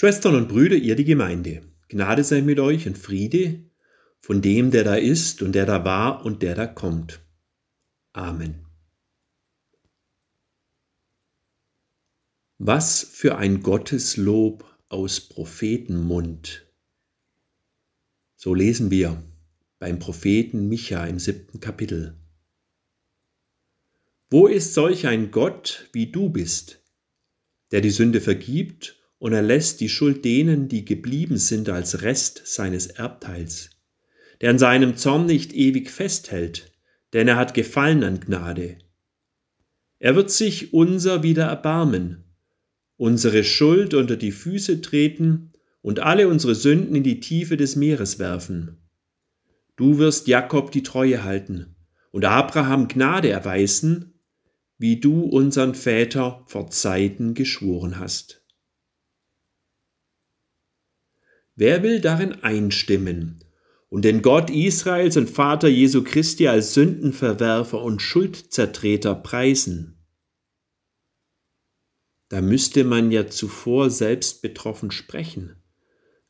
Schwestern und Brüder, ihr die Gemeinde, Gnade sei mit euch und Friede von dem, der da ist und der da war und der da kommt. Amen. Was für ein Gotteslob aus Prophetenmund. So lesen wir beim Propheten Micha im siebten Kapitel. Wo ist solch ein Gott, wie du bist, der die Sünde vergibt und erlässt die Schuld denen, die geblieben sind als Rest seines Erbteils, der an seinem Zorn nicht ewig festhält, denn er hat Gefallen an Gnade. Er wird sich unser wieder erbarmen, unsere Schuld unter die Füße treten und alle unsere Sünden in die Tiefe des Meeres werfen. Du wirst Jakob die Treue halten und Abraham Gnade erweisen, wie du unseren Väter vor Zeiten geschworen hast. Wer will darin einstimmen und den Gott Israels und Vater Jesu Christi als Sündenverwerfer und Schuldzertreter preisen? Da müsste man ja zuvor selbst betroffen sprechen.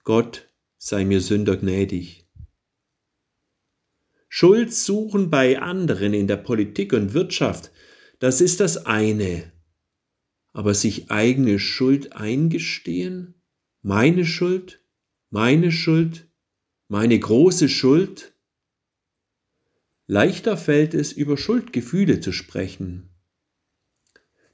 Gott sei mir Sünder gnädig. Schuld suchen bei anderen in der Politik und Wirtschaft das ist das eine. Aber sich eigene Schuld eingestehen, meine Schuld, meine Schuld, meine große Schuld, leichter fällt es, über Schuldgefühle zu sprechen.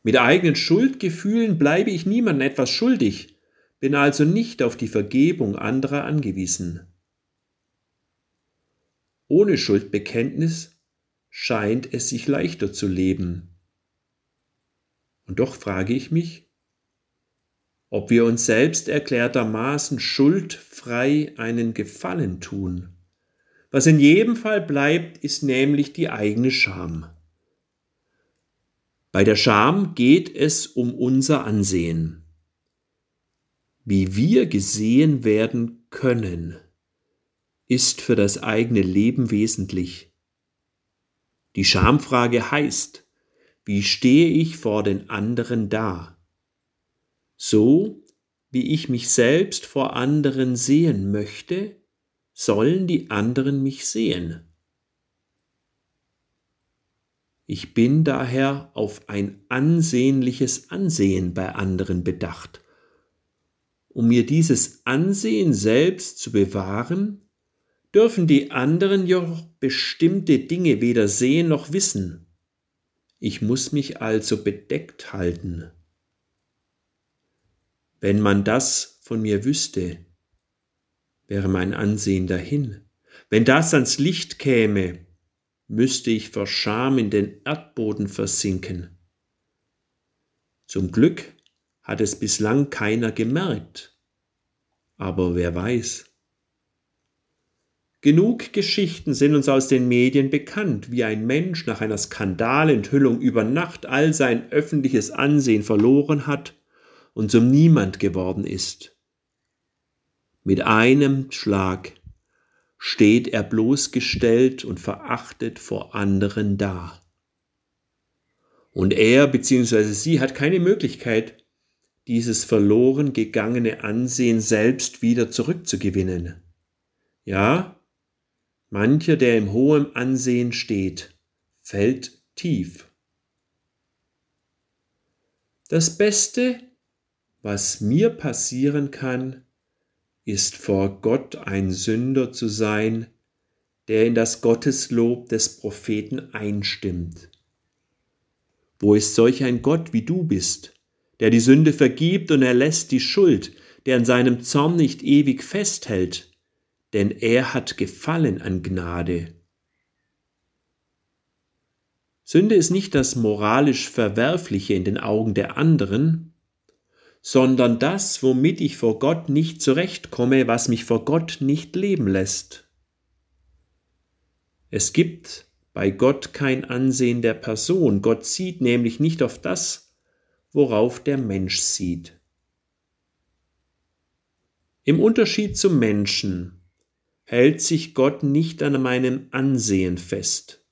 Mit eigenen Schuldgefühlen bleibe ich niemandem etwas schuldig, bin also nicht auf die Vergebung anderer angewiesen. Ohne Schuldbekenntnis scheint es sich leichter zu leben. Und doch frage ich mich, ob wir uns selbst erklärtermaßen schuldfrei einen Gefallen tun. Was in jedem Fall bleibt, ist nämlich die eigene Scham. Bei der Scham geht es um unser Ansehen. Wie wir gesehen werden können, ist für das eigene Leben wesentlich. Die Schamfrage heißt, wie stehe ich vor den anderen da? So wie ich mich selbst vor anderen sehen möchte, sollen die anderen mich sehen. Ich bin daher auf ein ansehnliches Ansehen bei anderen bedacht. Um mir dieses Ansehen selbst zu bewahren, dürfen die anderen jedoch bestimmte Dinge weder sehen noch wissen. Ich muss mich also bedeckt halten. Wenn man das von mir wüsste, wäre mein Ansehen dahin. Wenn das ans Licht käme, müsste ich vor Scham in den Erdboden versinken. Zum Glück hat es bislang keiner gemerkt, aber wer weiß. Genug Geschichten sind uns aus den Medien bekannt, wie ein Mensch nach einer Skandalenthüllung über Nacht all sein öffentliches Ansehen verloren hat und zum Niemand geworden ist. Mit einem Schlag steht er bloßgestellt und verachtet vor anderen da. Und er bzw. sie hat keine Möglichkeit, dieses verloren gegangene Ansehen selbst wieder zurückzugewinnen. Ja, Mancher, der im hohen Ansehen steht, fällt tief. Das Beste, was mir passieren kann, ist vor Gott ein Sünder zu sein, der in das Gotteslob des Propheten einstimmt. Wo ist solch ein Gott wie du bist, der die Sünde vergibt und erlässt die Schuld, der an seinem Zorn nicht ewig festhält, denn er hat Gefallen an Gnade. Sünde ist nicht das moralisch Verwerfliche in den Augen der anderen, sondern das, womit ich vor Gott nicht zurechtkomme, was mich vor Gott nicht leben lässt. Es gibt bei Gott kein Ansehen der Person. Gott sieht nämlich nicht auf das, worauf der Mensch sieht. Im Unterschied zum Menschen hält sich Gott nicht an meinem Ansehen fest.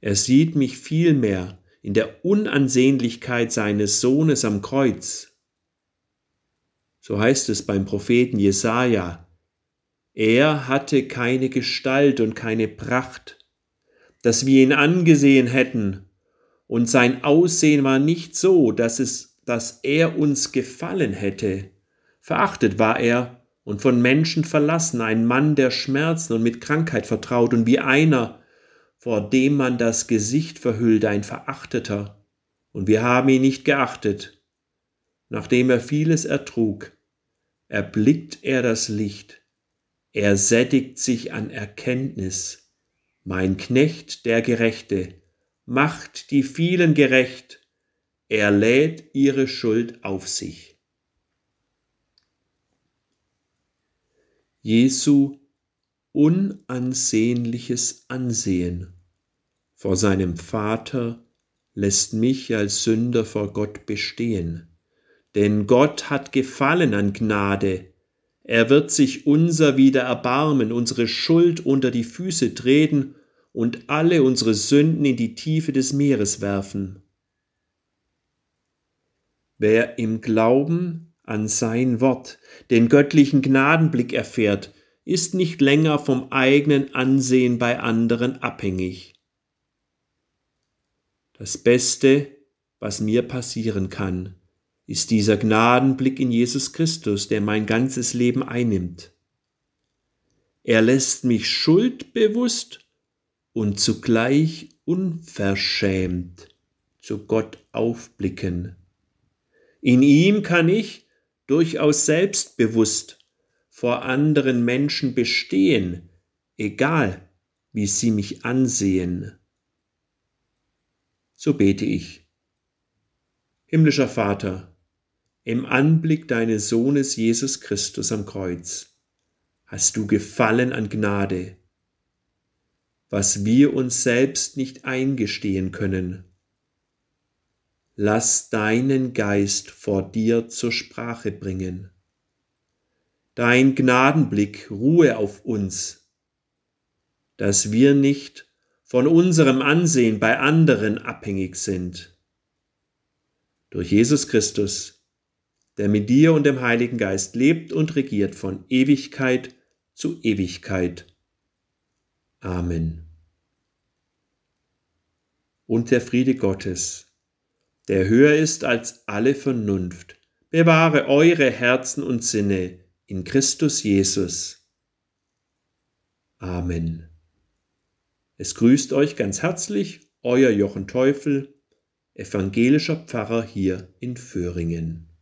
Er sieht mich vielmehr in der Unansehnlichkeit seines Sohnes am Kreuz. So heißt es beim Propheten Jesaja. Er hatte keine Gestalt und keine Pracht, dass wir ihn angesehen hätten, und sein Aussehen war nicht so, dass es, dass er uns gefallen hätte. Verachtet war er und von Menschen verlassen, ein Mann der Schmerzen und mit Krankheit vertraut und wie einer, vor dem man das Gesicht verhüllt, ein Verachteter. Und wir haben ihn nicht geachtet. Nachdem er vieles ertrug, erblickt er das Licht, er sättigt sich an Erkenntnis. Mein Knecht, der Gerechte, macht die vielen gerecht, er lädt ihre Schuld auf sich. Jesu unansehnliches Ansehen vor seinem Vater lässt mich als Sünder vor Gott bestehen. Denn Gott hat Gefallen an Gnade. Er wird sich unser wieder erbarmen, unsere Schuld unter die Füße treten und alle unsere Sünden in die Tiefe des Meeres werfen. Wer im Glauben an sein Wort den göttlichen Gnadenblick erfährt, ist nicht länger vom eigenen Ansehen bei anderen abhängig. Das Beste, was mir passieren kann, ist dieser Gnadenblick in Jesus Christus, der mein ganzes Leben einnimmt. Er lässt mich schuldbewusst und zugleich unverschämt zu Gott aufblicken. In ihm kann ich durchaus selbstbewusst vor anderen Menschen bestehen, egal wie sie mich ansehen. So bete ich. Himmlischer Vater, im Anblick deines Sohnes Jesus Christus am Kreuz hast du gefallen an Gnade, was wir uns selbst nicht eingestehen können. Lass deinen Geist vor dir zur Sprache bringen. Dein Gnadenblick ruhe auf uns, dass wir nicht von unserem Ansehen bei anderen abhängig sind. Durch Jesus Christus der mit dir und dem Heiligen Geist lebt und regiert von Ewigkeit zu Ewigkeit. Amen. Und der Friede Gottes, der höher ist als alle Vernunft, bewahre eure Herzen und Sinne in Christus Jesus. Amen. Es grüßt euch ganz herzlich euer Jochen Teufel, evangelischer Pfarrer hier in Föhringen.